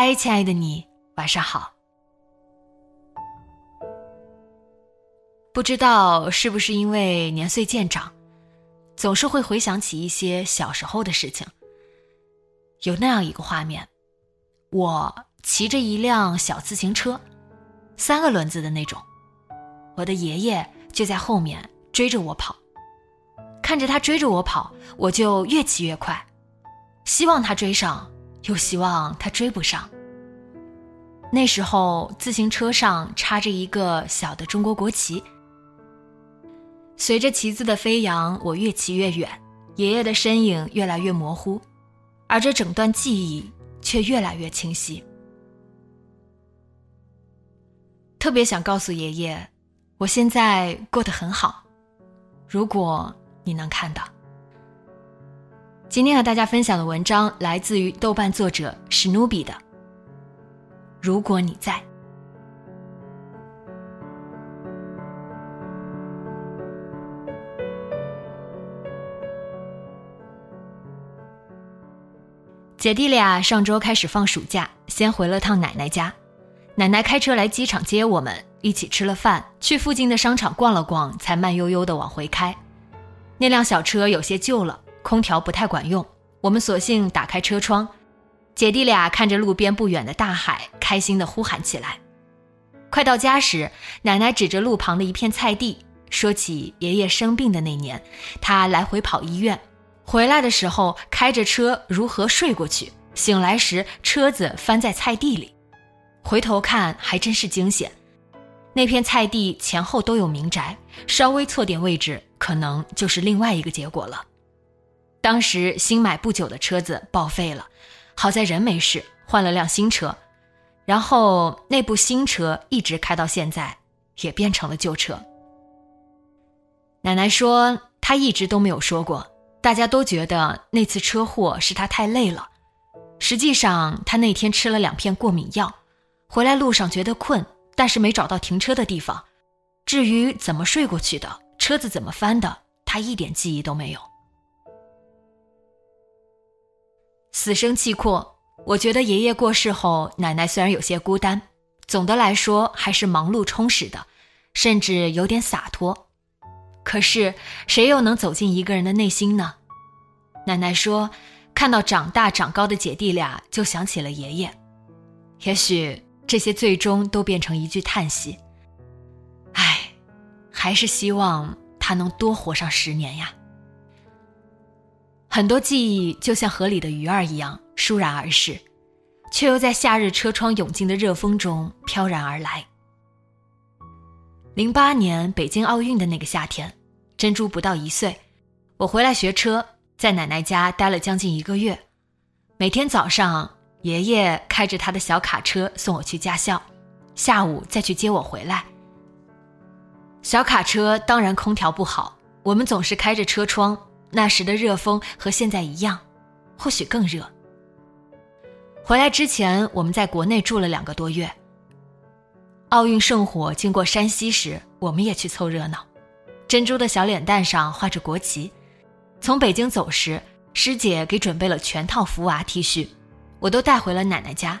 嗨，亲爱的你，晚上好。不知道是不是因为年岁渐长，总是会回想起一些小时候的事情。有那样一个画面，我骑着一辆小自行车，三个轮子的那种，我的爷爷就在后面追着我跑，看着他追着我跑，我就越骑越快，希望他追上。又希望他追不上。那时候，自行车上插着一个小的中国国旗。随着旗子的飞扬，我越骑越远，爷爷的身影越来越模糊，而这整段记忆却越来越清晰。特别想告诉爷爷，我现在过得很好。如果你能看到。今天和大家分享的文章来自于豆瓣作者史努比的。如果你在，姐弟俩上周开始放暑假，先回了趟奶奶家，奶奶开车来机场接我们，一起吃了饭，去附近的商场逛了逛，才慢悠悠的往回开。那辆小车有些旧了。空调不太管用，我们索性打开车窗，姐弟俩看着路边不远的大海，开心地呼喊起来。快到家时，奶奶指着路旁的一片菜地，说起爷爷生病的那年，他来回跑医院，回来的时候开着车如何睡过去，醒来时车子翻在菜地里，回头看还真是惊险。那片菜地前后都有民宅，稍微错点位置，可能就是另外一个结果了。当时新买不久的车子报废了，好在人没事，换了辆新车。然后那部新车一直开到现在，也变成了旧车。奶奶说，她一直都没有说过，大家都觉得那次车祸是她太累了。实际上，她那天吃了两片过敏药，回来路上觉得困，但是没找到停车的地方。至于怎么睡过去的，车子怎么翻的，她一点记忆都没有。死生契阔，我觉得爷爷过世后，奶奶虽然有些孤单，总的来说还是忙碌充实的，甚至有点洒脱。可是谁又能走进一个人的内心呢？奶奶说，看到长大长高的姐弟俩，就想起了爷爷。也许这些最终都变成一句叹息。唉，还是希望他能多活上十年呀。很多记忆就像河里的鱼儿一样倏然而逝，却又在夏日车窗涌进的热风中飘然而来。零八年北京奥运的那个夏天，珍珠不到一岁，我回来学车，在奶奶家待了将近一个月。每天早上，爷爷开着他的小卡车送我去驾校，下午再去接我回来。小卡车当然空调不好，我们总是开着车窗。那时的热风和现在一样，或许更热。回来之前，我们在国内住了两个多月。奥运圣火经过山西时，我们也去凑热闹。珍珠的小脸蛋上画着国旗。从北京走时，师姐给准备了全套福娃 T 恤，我都带回了奶奶家，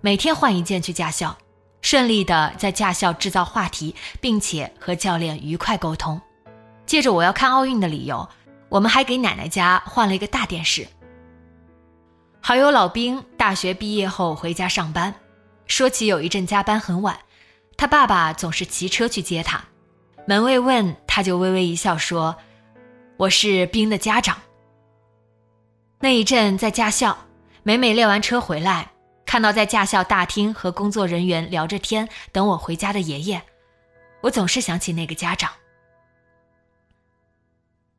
每天换一件去驾校，顺利的在驾校制造话题，并且和教练愉快沟通，借着我要看奥运的理由。我们还给奶奶家换了一个大电视。好友老兵大学毕业后回家上班，说起有一阵加班很晚，他爸爸总是骑车去接他。门卫问，他就微微一笑说：“我是兵的家长。”那一阵在驾校，每每练完车回来，看到在驾校大厅和工作人员聊着天等我回家的爷爷，我总是想起那个家长。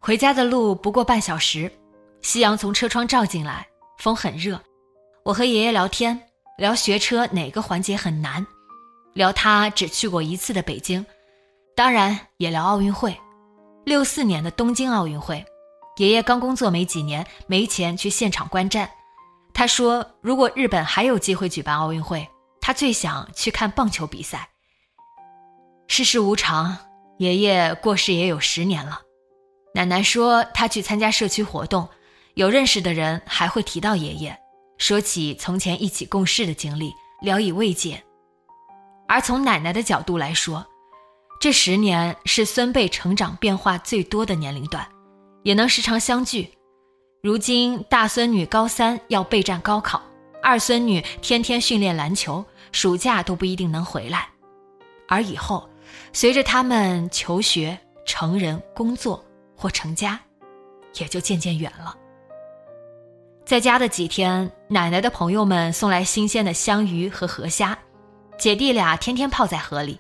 回家的路不过半小时，夕阳从车窗照进来，风很热。我和爷爷聊天，聊学车哪个环节很难，聊他只去过一次的北京。当然也聊奥运会，六四年的东京奥运会，爷爷刚工作没几年，没钱去现场观战。他说，如果日本还有机会举办奥运会，他最想去看棒球比赛。世事无常，爷爷过世也有十年了。奶奶说，她去参加社区活动，有认识的人还会提到爷爷，说起从前一起共事的经历，聊以慰藉。而从奶奶的角度来说，这十年是孙辈成长变化最多的年龄段，也能时常相聚。如今大孙女高三要备战高考，二孙女天天训练篮球，暑假都不一定能回来。而以后，随着他们求学、成人、工作或成家，也就渐渐远了。在家的几天，奶奶的朋友们送来新鲜的香鱼和河虾，姐弟俩天天泡在河里。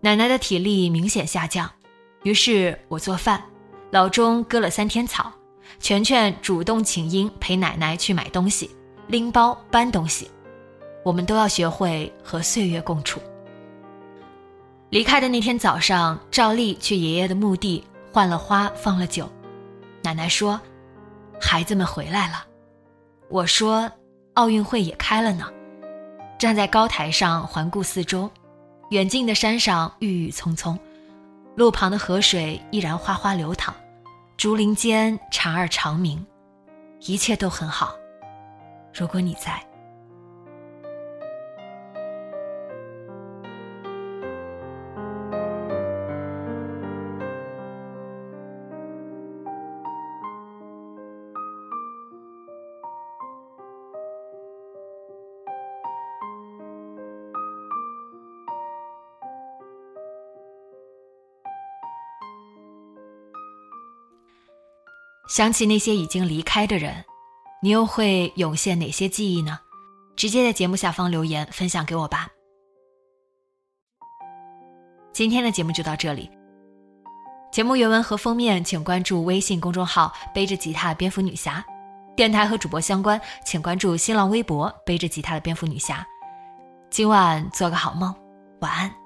奶奶的体力明显下降，于是我做饭，老钟割了三天草，全全主动请缨陪奶奶去买东西，拎包搬东西。我们都要学会和岁月共处。离开的那天早上，照例去爷爷的墓地换了花，放了酒。奶奶说：“孩子们回来了。”我说：“奥运会也开了呢。”站在高台上环顾四周。远近的山上郁郁葱葱，路旁的河水依然哗哗流淌，竹林间蝉儿长鸣，一切都很好。如果你在。想起那些已经离开的人，你又会涌现哪些记忆呢？直接在节目下方留言分享给我吧。今天的节目就到这里。节目原文和封面请关注微信公众号“背着吉他的蝙蝠女侠”，电台和主播相关请关注新浪微博“背着吉他的蝙蝠女侠”。今晚做个好梦，晚安。